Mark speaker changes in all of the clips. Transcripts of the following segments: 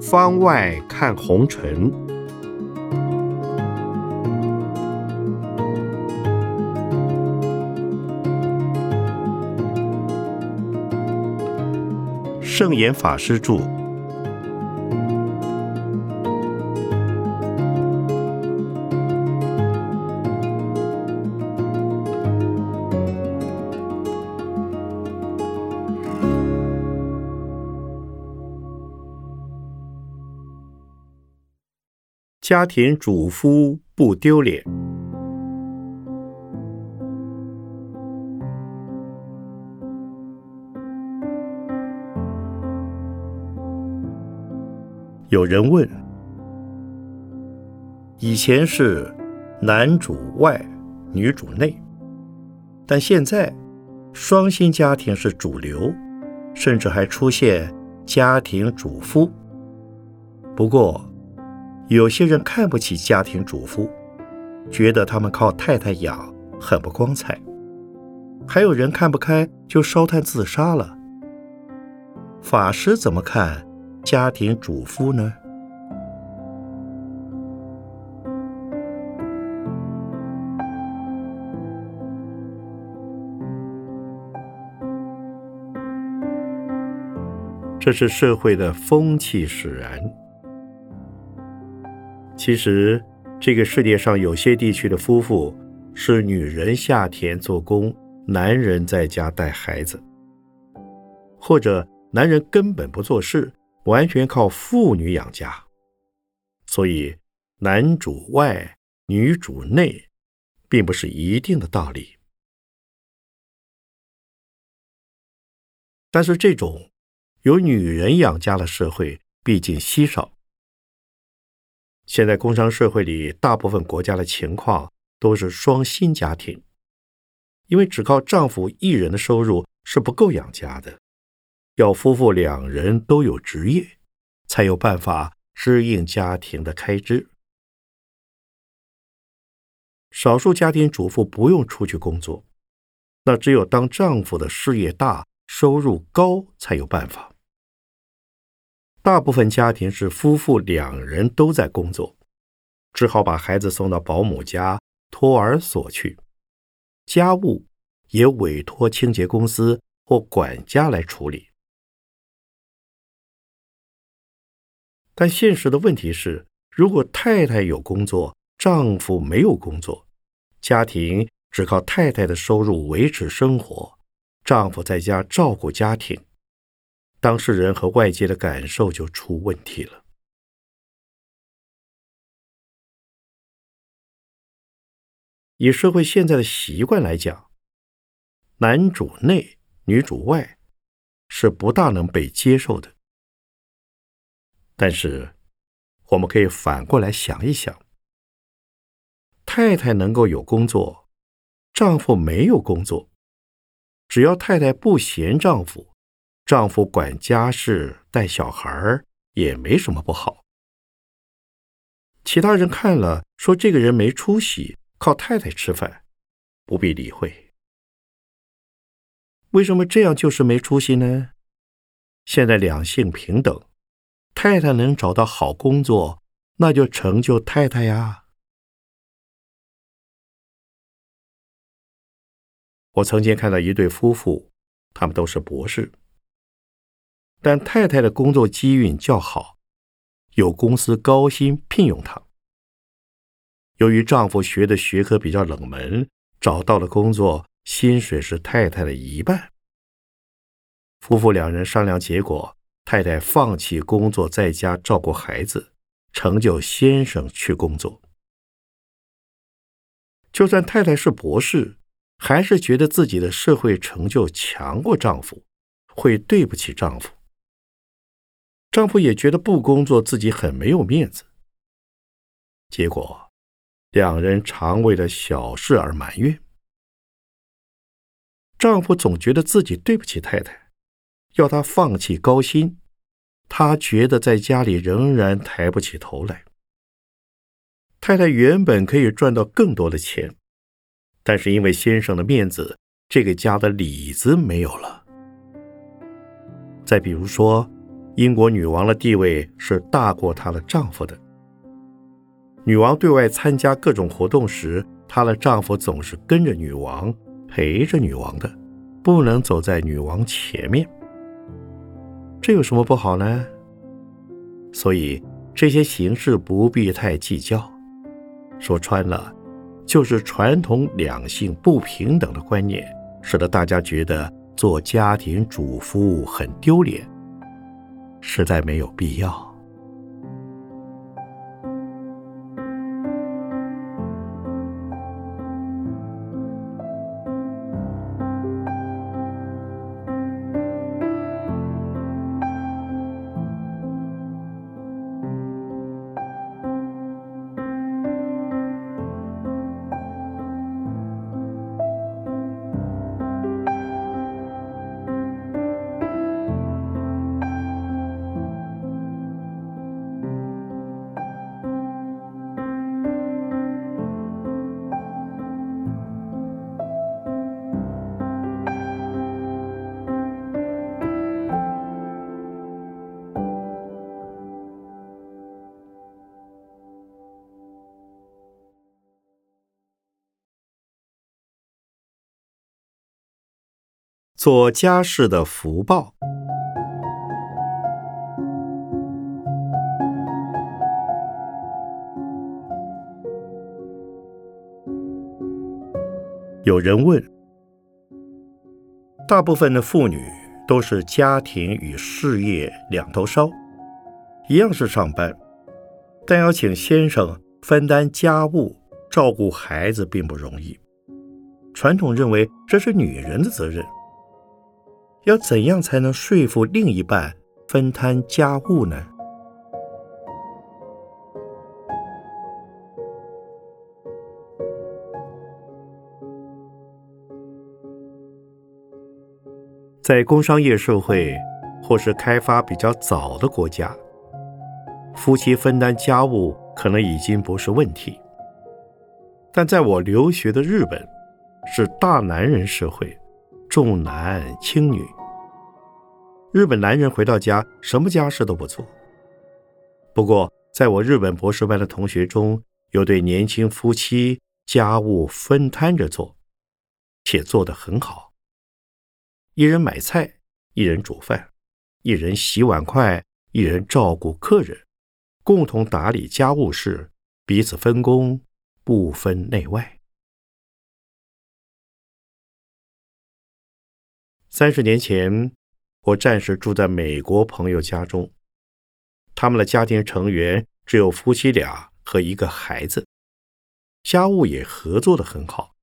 Speaker 1: 方外看红尘，圣严法师著。家庭主夫不丢脸。有人问：以前是男主外，女主内，但现在双薪家庭是主流，甚至还出现家庭主夫。不过，有些人看不起家庭主妇，觉得他们靠太太养很不光彩；还有人看不开，就烧炭自杀了。法师怎么看家庭主妇呢？这是社会的风气使然。其实，这个世界上有些地区的夫妇是女人下田做工，男人在家带孩子，或者男人根本不做事，完全靠妇女养家。所以，男主外，女主内，并不是一定的道理。但是，这种由女人养家的社会毕竟稀少。现在工商社会里，大部分国家的情况都是双薪家庭，因为只靠丈夫一人的收入是不够养家的，要夫妇两人都有职业，才有办法支应家庭的开支。少数家庭主妇不用出去工作，那只有当丈夫的事业大、收入高才有办法。大部分家庭是夫妇两人都在工作，只好把孩子送到保姆家、托儿所去，家务也委托清洁公司或管家来处理。但现实的问题是，如果太太有工作，丈夫没有工作，家庭只靠太太的收入维持生活，丈夫在家照顾家庭。当事人和外界的感受就出问题了。以社会现在的习惯来讲，男主内女主外是不大能被接受的。但是，我们可以反过来想一想：太太能够有工作，丈夫没有工作，只要太太不嫌丈夫。丈夫管家事、带小孩儿也没什么不好。其他人看了说：“这个人没出息，靠太太吃饭，不必理会。”为什么这样就是没出息呢？现在两性平等，太太能找到好工作，那就成就太太呀。我曾经看到一对夫妇，他们都是博士。但太太的工作机运较好，有公司高薪聘用她。由于丈夫学的学科比较冷门，找到了工作，薪水是太太的一半。夫妇两人商量结果，太太放弃工作，在家照顾孩子，成就先生去工作。就算太太是博士，还是觉得自己的社会成就强过丈夫，会对不起丈夫。丈夫也觉得不工作自己很没有面子，结果两人常为了小事而埋怨。丈夫总觉得自己对不起太太，要她放弃高薪，他觉得在家里仍然抬不起头来。太太原本可以赚到更多的钱，但是因为先生的面子，这个家的里子没有了。再比如说，英国女王的地位是大过她的丈夫的。女王对外参加各种活动时，她的丈夫总是跟着女王，陪着女王的，不能走在女王前面。这有什么不好呢？所以这些形式不必太计较。说穿了，就是传统两性不平等的观念，使得大家觉得。做家庭主妇很丢脸，实在没有必要。做家事的福报。有人问：大部分的妇女都是家庭与事业两头烧，一样是上班，但要请先生分担家务、照顾孩子并不容易。传统认为这是女人的责任。要怎样才能说服另一半分摊家务呢？在工商业社会或是开发比较早的国家，夫妻分担家务可能已经不是问题。但在我留学的日本，是大男人社会，重男轻女。日本男人回到家，什么家事都不做。不过，在我日本博士班的同学中，有对年轻夫妻家务分摊着做，且做得很好。一人买菜，一人煮饭，一人洗碗筷，一人照顾客人，共同打理家务事，彼此分工，不分内外。三十年前。我暂时住在美国朋友家中，他们的家庭成员只有夫妻俩和一个孩子，家务也合作的很好，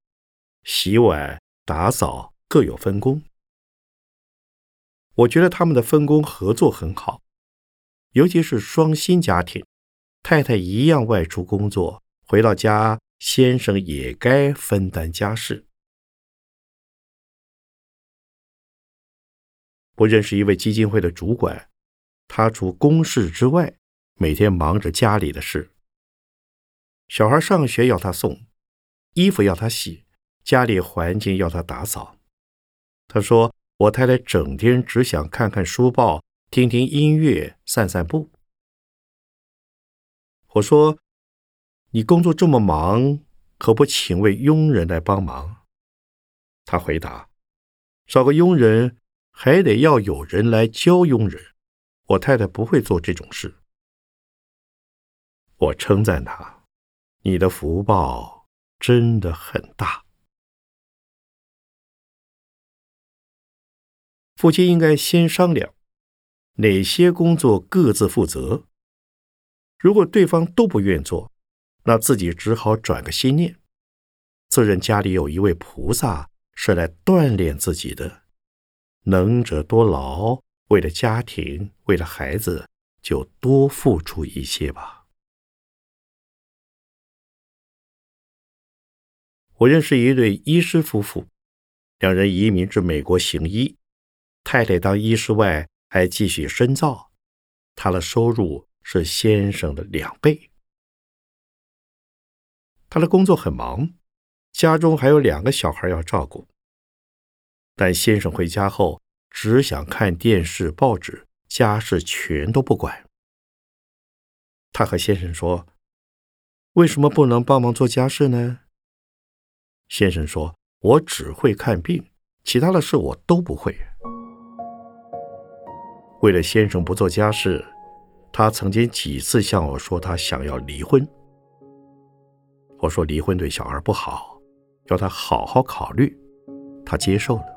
Speaker 1: 洗碗、打扫各有分工。我觉得他们的分工合作很好，尤其是双薪家庭，太太一样外出工作，回到家先生也该分担家事。我认识一位基金会的主管，他除公事之外，每天忙着家里的事。小孩上学要他送，衣服要他洗，家里环境要他打扫。他说：“我太太整天只想看看书报，听听音乐，散散步。”我说：“你工作这么忙，可不请位佣人来帮忙？”他回答：“找个佣人。”还得要有人来教佣人，我太太不会做这种事。我称赞他，你的福报真的很大。夫妻应该先商量哪些工作各自负责。如果对方都不愿做，那自己只好转个心念，自认家里有一位菩萨是来锻炼自己的。能者多劳，为了家庭，为了孩子，就多付出一些吧。我认识一对医师夫妇，两人移民至美国行医，太太当医师外还继续深造，她的收入是先生的两倍。他的工作很忙，家中还有两个小孩要照顾。但先生回家后只想看电视、报纸，家事全都不管。他和先生说：“为什么不能帮忙做家事呢？”先生说：“我只会看病，其他的事我都不会。”为了先生不做家事，他曾经几次向我说他想要离婚。我说离婚对小孩不好，要他好好考虑。他接受了。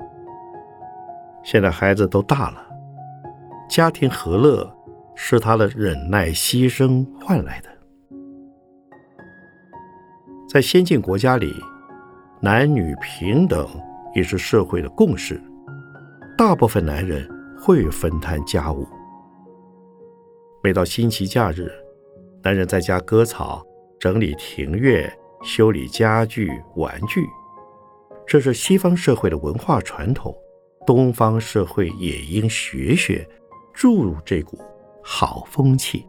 Speaker 1: 现在孩子都大了，家庭和乐是他的忍耐牺牲换来的。在先进国家里，男女平等也是社会的共识，大部分男人会分摊家务。每到星期假日，男人在家割草、整理庭院、修理家具、玩具，这是西方社会的文化传统。东方社会也应学学，注入这股好风气。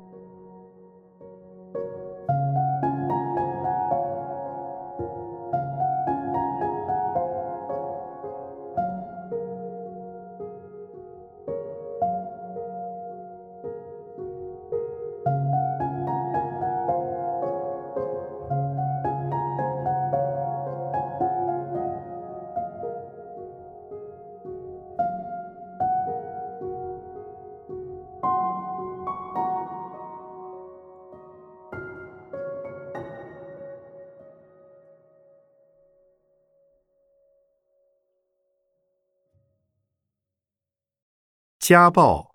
Speaker 1: 家暴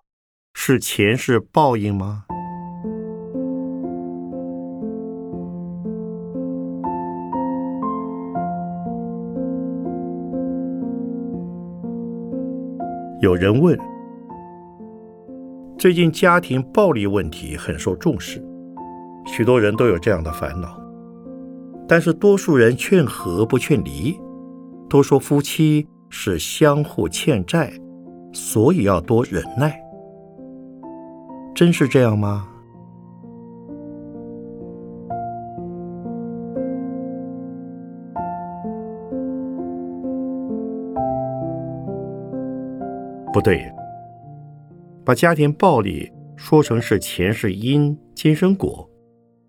Speaker 1: 是前世报应吗？有人问：最近家庭暴力问题很受重视，许多人都有这样的烦恼，但是多数人劝和不劝离，都说夫妻是相互欠债。所以要多忍耐，真是这样吗？不对，把家庭暴力说成是前世因、今生果，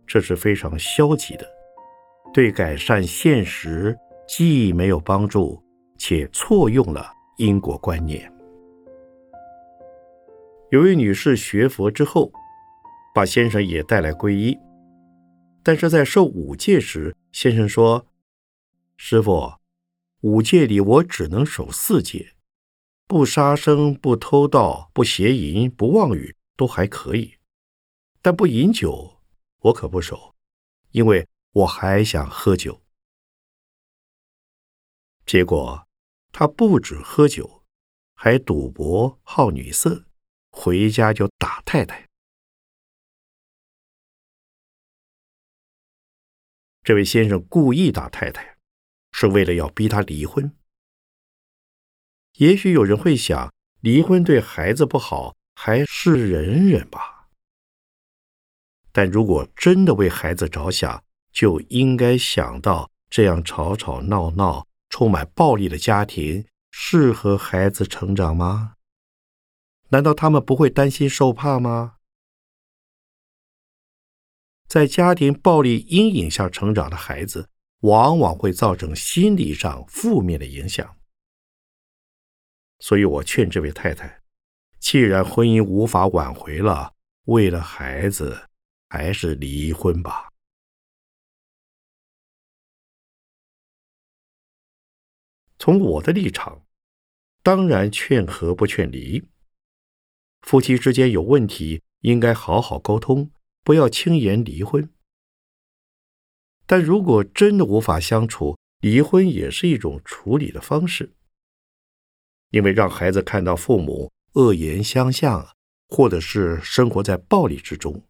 Speaker 1: 这是非常消极的，对改善现实既没有帮助，且错用了因果观念。有位女士学佛之后，把先生也带来皈依，但是在受五戒时，先生说：“师傅，五戒里我只能守四戒，不杀生、不偷盗、不邪淫、不妄语都还可以，但不饮酒我可不守，因为我还想喝酒。”结果他不止喝酒，还赌博、好女色。回家就打太太。这位先生故意打太太，是为了要逼她离婚。也许有人会想，离婚对孩子不好，还是忍忍吧。但如果真的为孩子着想，就应该想到，这样吵吵闹闹、充满暴力的家庭，适合孩子成长吗？难道他们不会担心受怕吗？在家庭暴力阴影下成长的孩子，往往会造成心理上负面的影响。所以我劝这位太太，既然婚姻无法挽回了，为了孩子，还是离婚吧。从我的立场，当然劝和不劝离。夫妻之间有问题，应该好好沟通，不要轻言离婚。但如果真的无法相处，离婚也是一种处理的方式。因为让孩子看到父母恶言相向，或者是生活在暴力之中，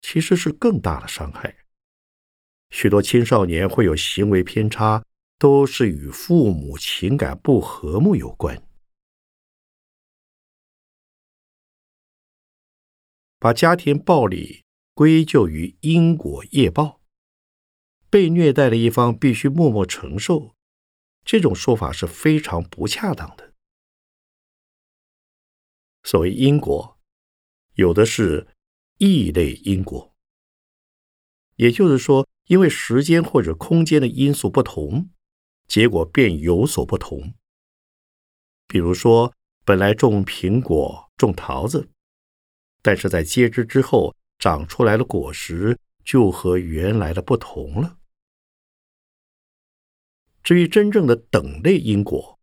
Speaker 1: 其实是更大的伤害。许多青少年会有行为偏差，都是与父母情感不和睦有关。把家庭暴力归咎于因果业报，被虐待的一方必须默默承受，这种说法是非常不恰当的。所谓因果，有的是异类因果，也就是说，因为时间或者空间的因素不同，结果便有所不同。比如说，本来种苹果、种桃子，但是在接枝之后长出来的果实就和原来的不同了。至于真正的等类因果，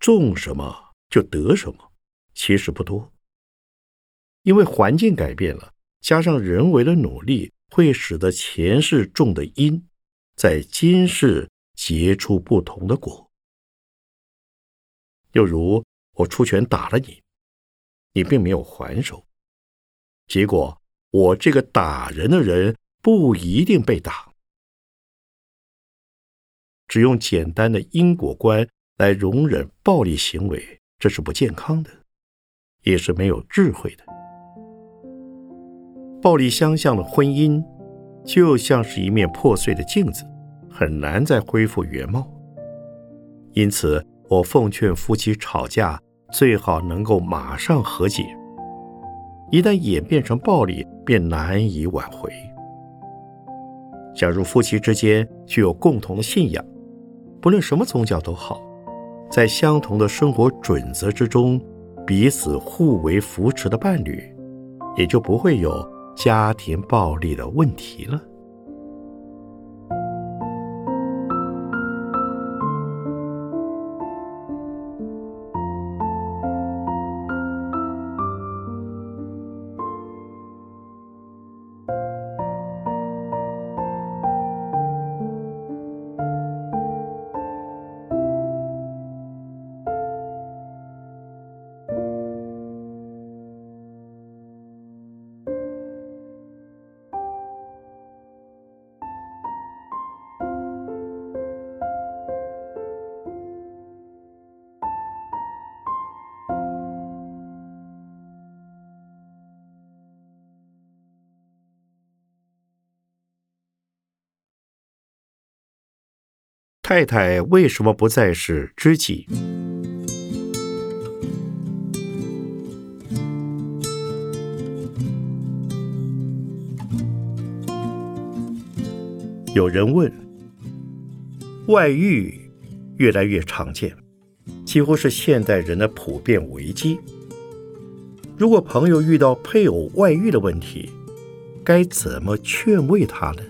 Speaker 1: 种什么就得什么。其实不多，因为环境改变了，加上人为的努力，会使得前世种的因，在今世结出不同的果。又如我出拳打了你，你并没有还手，结果我这个打人的人不一定被打。只用简单的因果观来容忍暴力行为，这是不健康的。也是没有智慧的。暴力相向的婚姻，就像是一面破碎的镜子，很难再恢复原貌。因此，我奉劝夫妻吵架最好能够马上和解。一旦演变成暴力，便难以挽回。假如夫妻之间具有共同的信仰，不论什么宗教都好，在相同的生活准则之中。彼此互为扶持的伴侣，也就不会有家庭暴力的问题了。太太为什么不再是知己？有人问：外遇越来越常见，几乎是现代人的普遍危机。如果朋友遇到配偶外遇的问题，该怎么劝慰他呢？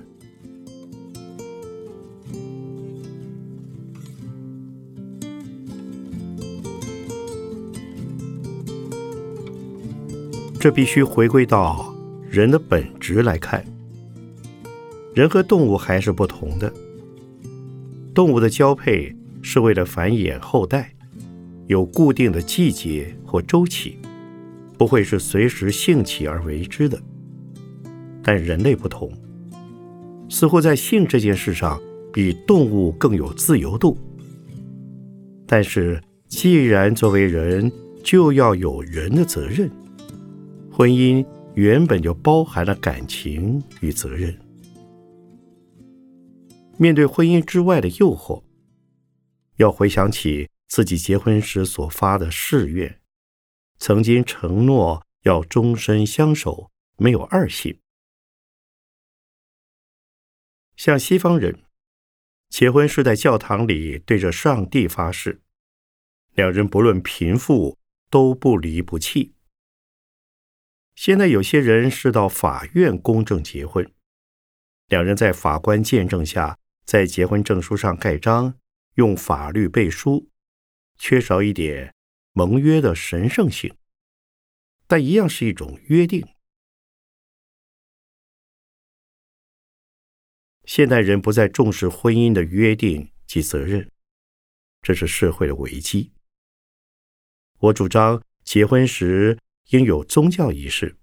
Speaker 1: 这必须回归到人的本质来看。人和动物还是不同的。动物的交配是为了繁衍后代，有固定的季节或周期，不会是随时兴起而为之的。但人类不同，似乎在性这件事上比动物更有自由度。但是，既然作为人，就要有人的责任。婚姻原本就包含了感情与责任。面对婚姻之外的诱惑，要回想起自己结婚时所发的誓愿，曾经承诺要终身相守，没有二心。像西方人，结婚是在教堂里对着上帝发誓，两人不论贫富都不离不弃。现在有些人是到法院公证结婚，两人在法官见证下，在结婚证书上盖章，用法律背书，缺少一点盟约的神圣性，但一样是一种约定。现代人不再重视婚姻的约定及责任，这是社会的危机。我主张结婚时。应有宗教仪式，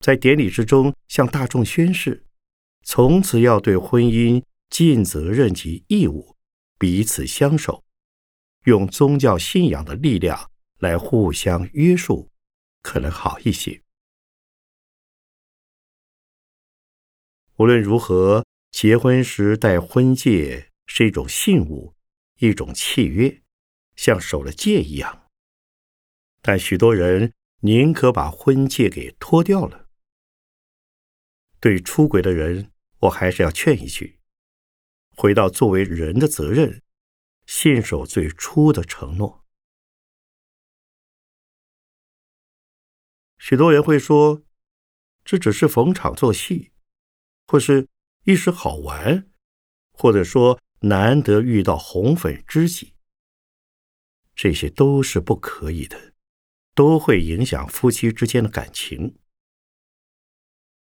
Speaker 1: 在典礼之中向大众宣誓，从此要对婚姻尽责任及义务，彼此相守，用宗教信仰的力量来互相约束，可能好一些。无论如何，结婚时戴婚戒是一种信物，一种契约，像守了戒一样。但许多人宁可把婚戒给脱掉了。对出轨的人，我还是要劝一句：回到作为人的责任，信守最初的承诺。许多人会说，这只是逢场作戏，或是一时好玩，或者说难得遇到红粉知己，这些都是不可以的，都会影响夫妻之间的感情。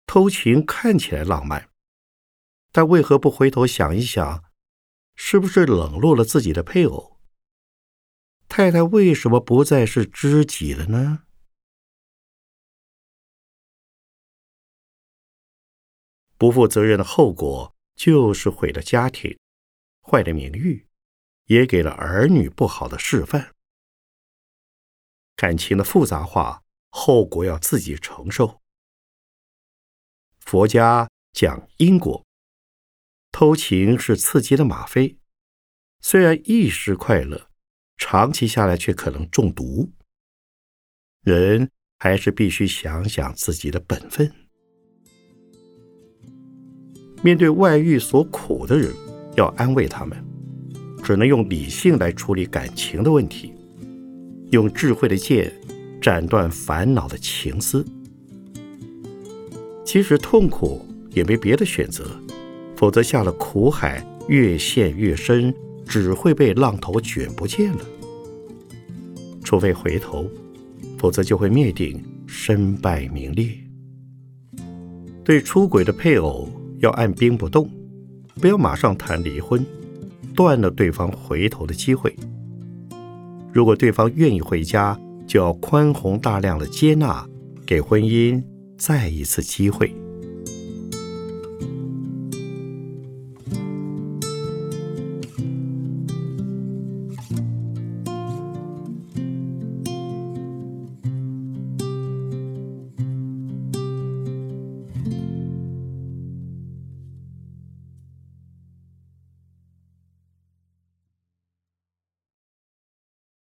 Speaker 1: 偷情看起来浪漫，但为何不回头想一想，是不是冷落了自己的配偶？太太为什么不再是知己了呢？不负责任的后果就是毁了家庭，坏了名誉，也给了儿女不好的示范。感情的复杂化，后果要自己承受。佛家讲因果，偷情是刺激的吗啡，虽然一时快乐，长期下来却可能中毒。人还是必须想想自己的本分。面对外遇所苦的人，要安慰他们，只能用理性来处理感情的问题，用智慧的剑斩断烦恼的情丝。即使痛苦，也没别的选择，否则下了苦海，越陷越深，只会被浪头卷不见了。除非回头，否则就会灭顶，身败名裂。对出轨的配偶，要按兵不动，不要马上谈离婚，断了对方回头的机会。如果对方愿意回家，就要宽宏大量的接纳，给婚姻。再一次机会。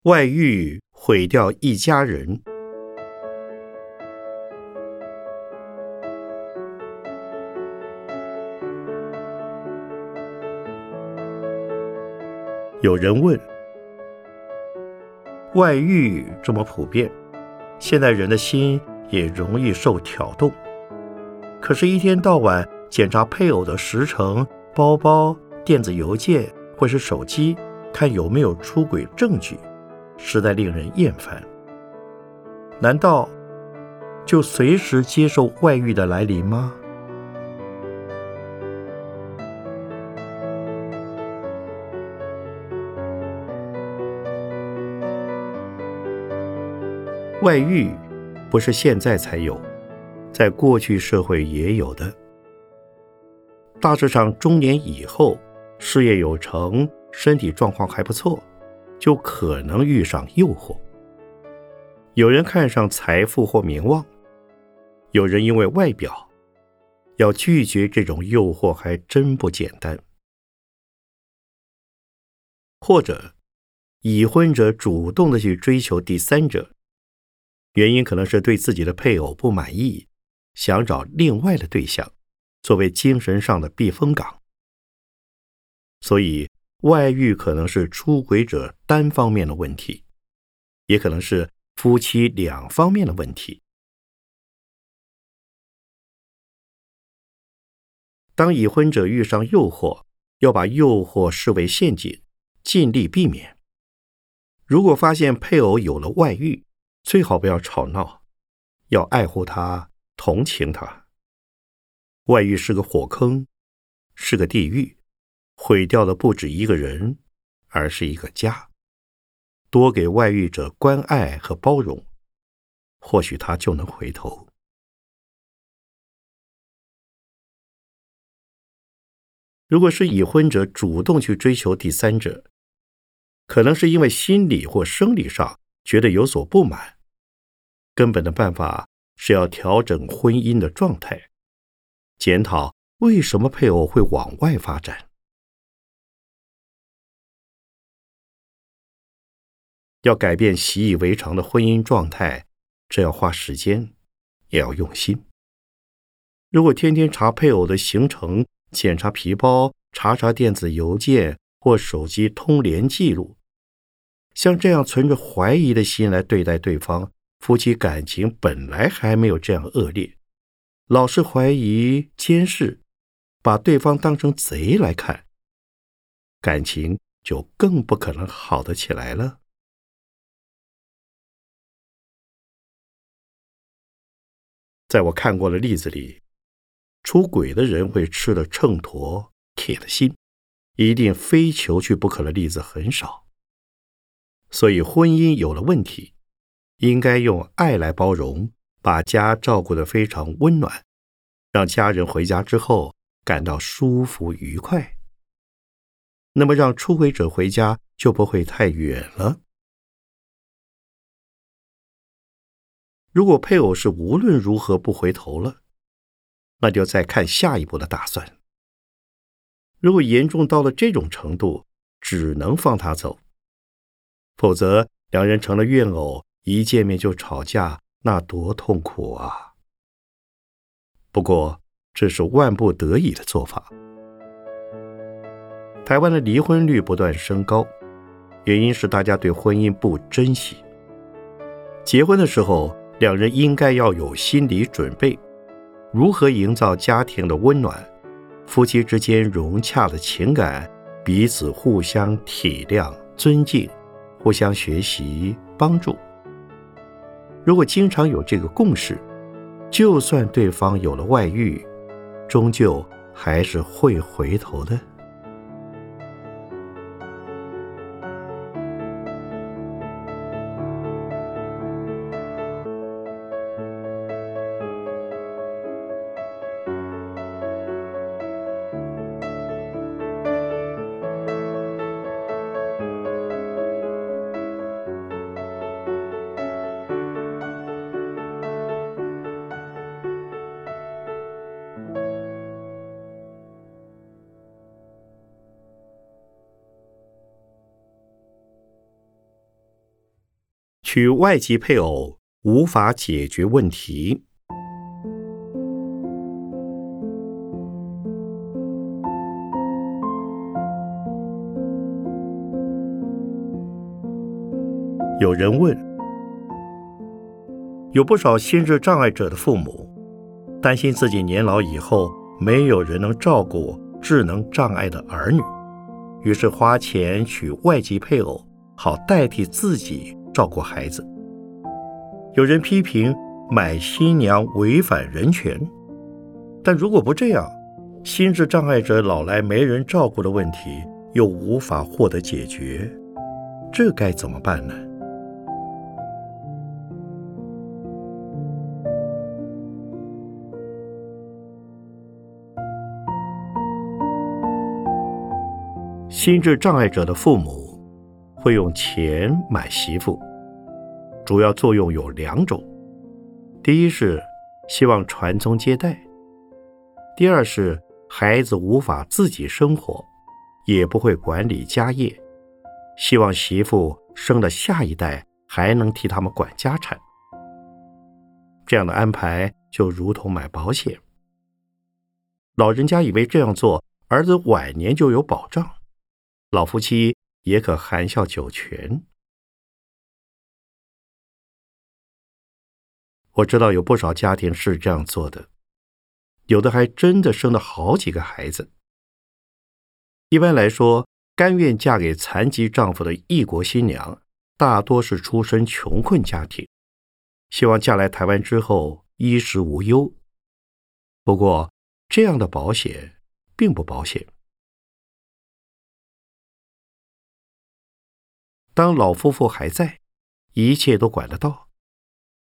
Speaker 1: 外遇毁掉一家人。有人问：外遇这么普遍，现在人的心也容易受挑动。可是，一天到晚检查配偶的时程、包包、电子邮件或是手机，看有没有出轨证据，实在令人厌烦。难道就随时接受外遇的来临吗？外遇不是现在才有，在过去社会也有的。大致上，中年以后，事业有成，身体状况还不错，就可能遇上诱惑。有人看上财富或名望，有人因为外表，要拒绝这种诱惑还真不简单。或者，已婚者主动的去追求第三者。原因可能是对自己的配偶不满意，想找另外的对象，作为精神上的避风港。所以，外遇可能是出轨者单方面的问题，也可能是夫妻两方面的问题。当已婚者遇上诱惑，要把诱惑视为陷阱，尽力避免。如果发现配偶有了外遇，最好不要吵闹，要爱护他，同情他。外遇是个火坑，是个地狱，毁掉的不止一个人，而是一个家。多给外遇者关爱和包容，或许他就能回头。如果是已婚者主动去追求第三者，可能是因为心理或生理上觉得有所不满。根本的办法是要调整婚姻的状态，检讨为什么配偶会往外发展？要改变习以为常的婚姻状态，这要花时间，也要用心。如果天天查配偶的行程，检查皮包，查查电子邮件或手机通联记录，像这样存着怀疑的心来对待对方，夫妻感情本来还没有这样恶劣，老是怀疑、监视，把对方当成贼来看，感情就更不可能好得起来了。在我看过的例子里，出轨的人会吃了秤砣，铁了心，一定非求去不可的例子很少。所以，婚姻有了问题，应该用爱来包容，把家照顾得非常温暖，让家人回家之后感到舒服愉快。那么，让出轨者回家就不会太远了。如果配偶是无论如何不回头了，那就再看下一步的打算。如果严重到了这种程度，只能放他走，否则两人成了怨偶，一见面就吵架，那多痛苦啊！不过这是万不得已的做法。台湾的离婚率不断升高，原因是大家对婚姻不珍惜，结婚的时候。两人应该要有心理准备，如何营造家庭的温暖，夫妻之间融洽的情感，彼此互相体谅、尊敬，互相学习帮助。如果经常有这个共识，就算对方有了外遇，终究还是会回头的。娶外籍配偶无法解决问题。有人问：有不少心智障碍者的父母担心自己年老以后没有人能照顾智能障碍的儿女，于是花钱娶外籍配偶，好代替自己。照顾孩子，有人批评买新娘违反人权，但如果不这样，心智障碍者老来没人照顾的问题又无法获得解决，这该怎么办呢？心智障碍者的父母。会用钱买媳妇，主要作用有两种：第一是希望传宗接代；第二是孩子无法自己生活，也不会管理家业，希望媳妇生了下一代还能替他们管家产。这样的安排就如同买保险，老人家以为这样做，儿子晚年就有保障，老夫妻。也可含笑九泉。我知道有不少家庭是这样做的，有的还真的生了好几个孩子。一般来说，甘愿嫁给残疾丈夫的异国新娘，大多是出身穷困家庭，希望嫁来台湾之后衣食无忧。不过，这样的保险并不保险。当老夫妇还在，一切都管得到，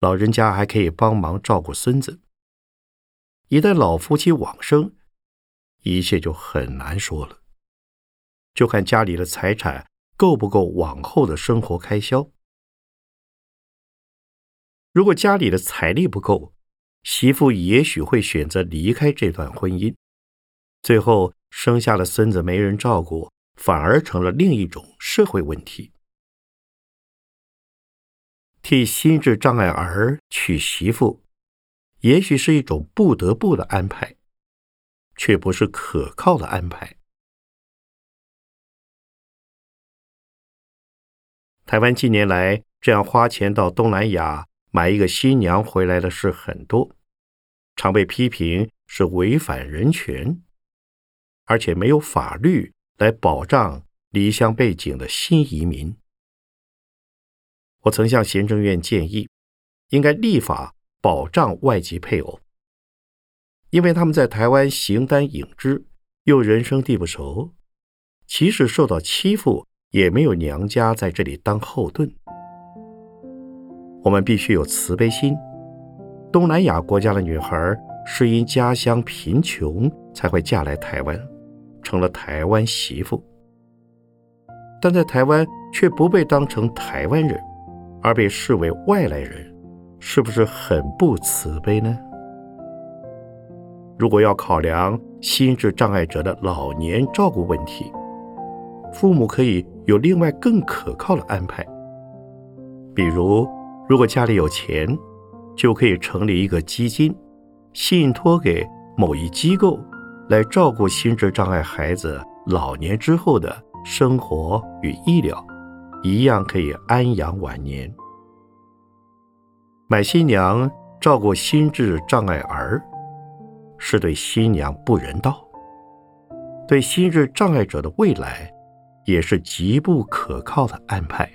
Speaker 1: 老人家还可以帮忙照顾孙子。一旦老夫妻往生，一切就很难说了，就看家里的财产够不够往后的生活开销。如果家里的财力不够，媳妇也许会选择离开这段婚姻，最后生下了孙子没人照顾，反而成了另一种社会问题。替心智障碍儿娶媳妇，也许是一种不得不的安排，却不是可靠的安排。台湾近年来这样花钱到东南亚买一个新娘回来的事很多，常被批评是违反人权，而且没有法律来保障离乡背景的新移民。我曾向行政院建议，应该立法保障外籍配偶，因为他们在台湾形单影只，又人生地不熟，即使受到欺负，也没有娘家在这里当后盾。我们必须有慈悲心。东南亚国家的女孩是因家乡贫穷才会嫁来台湾，成了台湾媳妇，但在台湾却不被当成台湾人。而被视为外来人，是不是很不慈悲呢？如果要考量心智障碍者的老年照顾问题，父母可以有另外更可靠的安排。比如，如果家里有钱，就可以成立一个基金，信托给某一机构，来照顾心智障碍孩子老年之后的生活与医疗。一样可以安养晚年。买新娘照顾心智障碍儿，是对新娘不人道，对心智障碍者的未来，也是极不可靠的安排。